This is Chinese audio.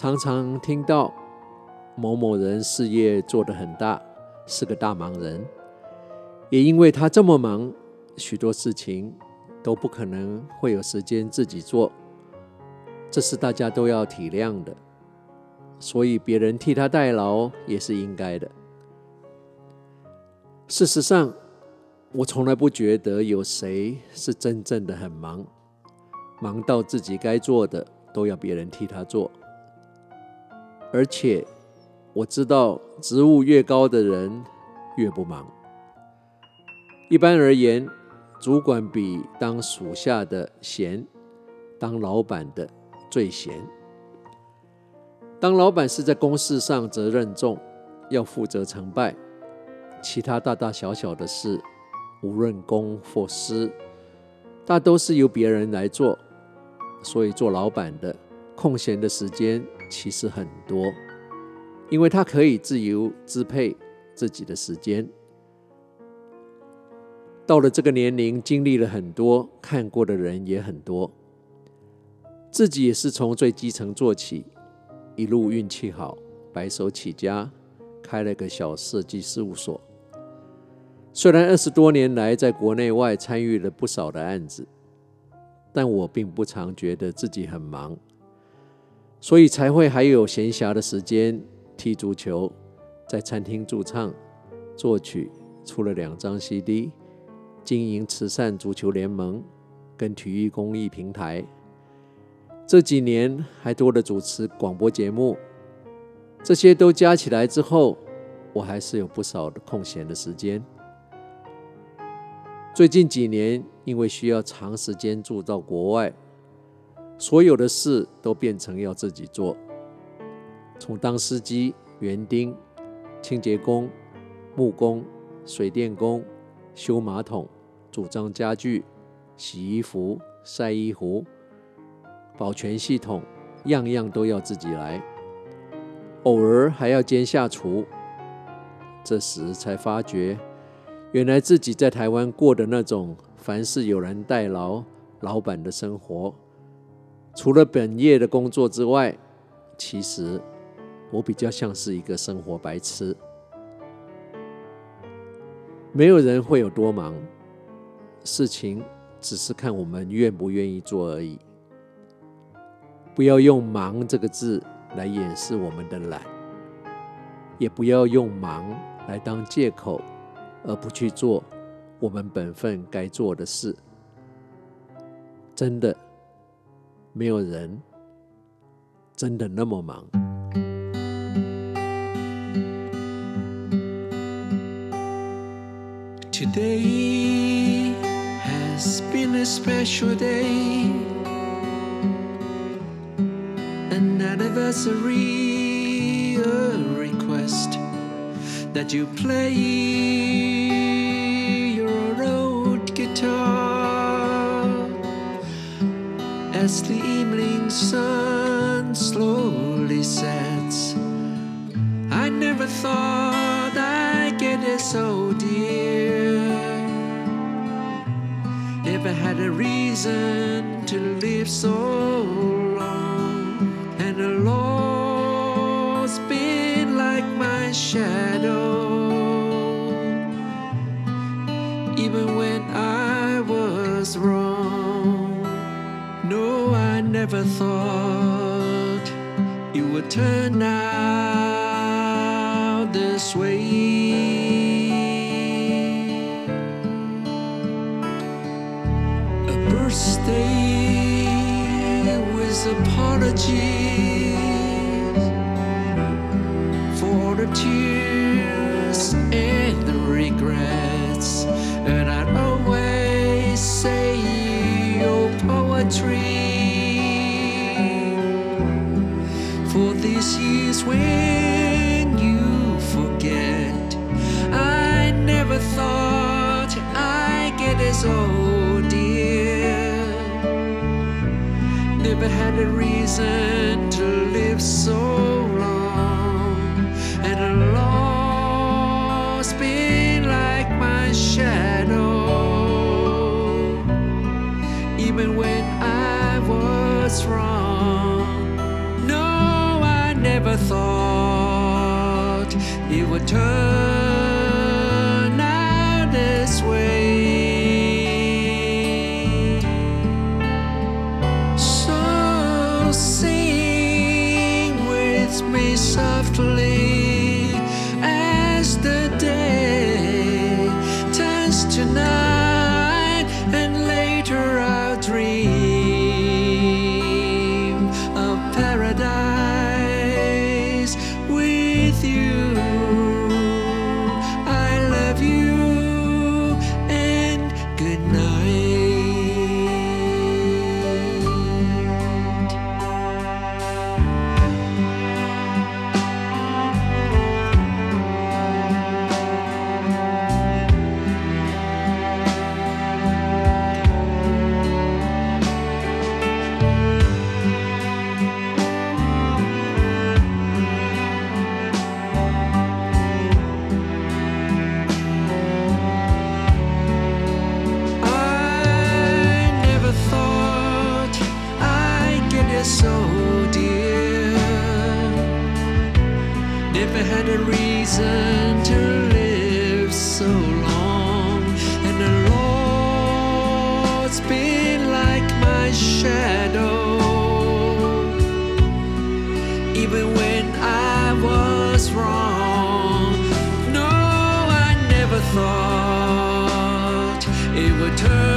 常常听到某某人事业做得很大，是个大忙人，也因为他这么忙，许多事情都不可能会有时间自己做，这是大家都要体谅的，所以别人替他代劳也是应该的。事实上，我从来不觉得有谁是真正的很忙，忙到自己该做的都要别人替他做。而且我知道，职务越高的人越不忙。一般而言，主管比当属下的闲，当老板的最闲。当老板是在公事上责任重，要负责成败，其他大大小小的事，无论公或私，大都是由别人来做。所以做老板的空闲的时间。其实很多，因为他可以自由支配自己的时间。到了这个年龄，经历了很多，看过的人也很多，自己也是从最基层做起，一路运气好，白手起家，开了个小设计事务所。虽然二十多年来在国内外参与了不少的案子，但我并不常觉得自己很忙。所以才会还有闲暇的时间踢足球，在餐厅驻唱、作曲，出了两张 CD，经营慈善足球联盟跟体育公益平台。这几年还多了主持广播节目，这些都加起来之后，我还是有不少的空闲的时间。最近几年，因为需要长时间住到国外。所有的事都变成要自己做，从当司机、园丁、清洁工、木工、水电工、修马桶、组装家具、洗衣服、晒衣服、保全系统，样样都要自己来。偶尔还要兼下厨。这时才发觉，原来自己在台湾过的那种凡事有人代劳、老板的生活。除了本业的工作之外，其实我比较像是一个生活白痴。没有人会有多忙，事情只是看我们愿不愿意做而已。不要用“忙”这个字来掩饰我们的懒，也不要用“忙”来当借口，而不去做我们本分该做的事。真的。没有人真的那么忙。Today has been a special day, an anniversary, a request that you play As the evening sun slowly sets, I never thought I'd get it so dear. Never had a reason to live so I never thought it would turn out this way. A birthday with apologies for the tears and the regrets, and I'd always say your poetry. never had a reason to live so long, and a long's been like my shadow, even when I was wrong. No, I never thought it would turn. it would turn.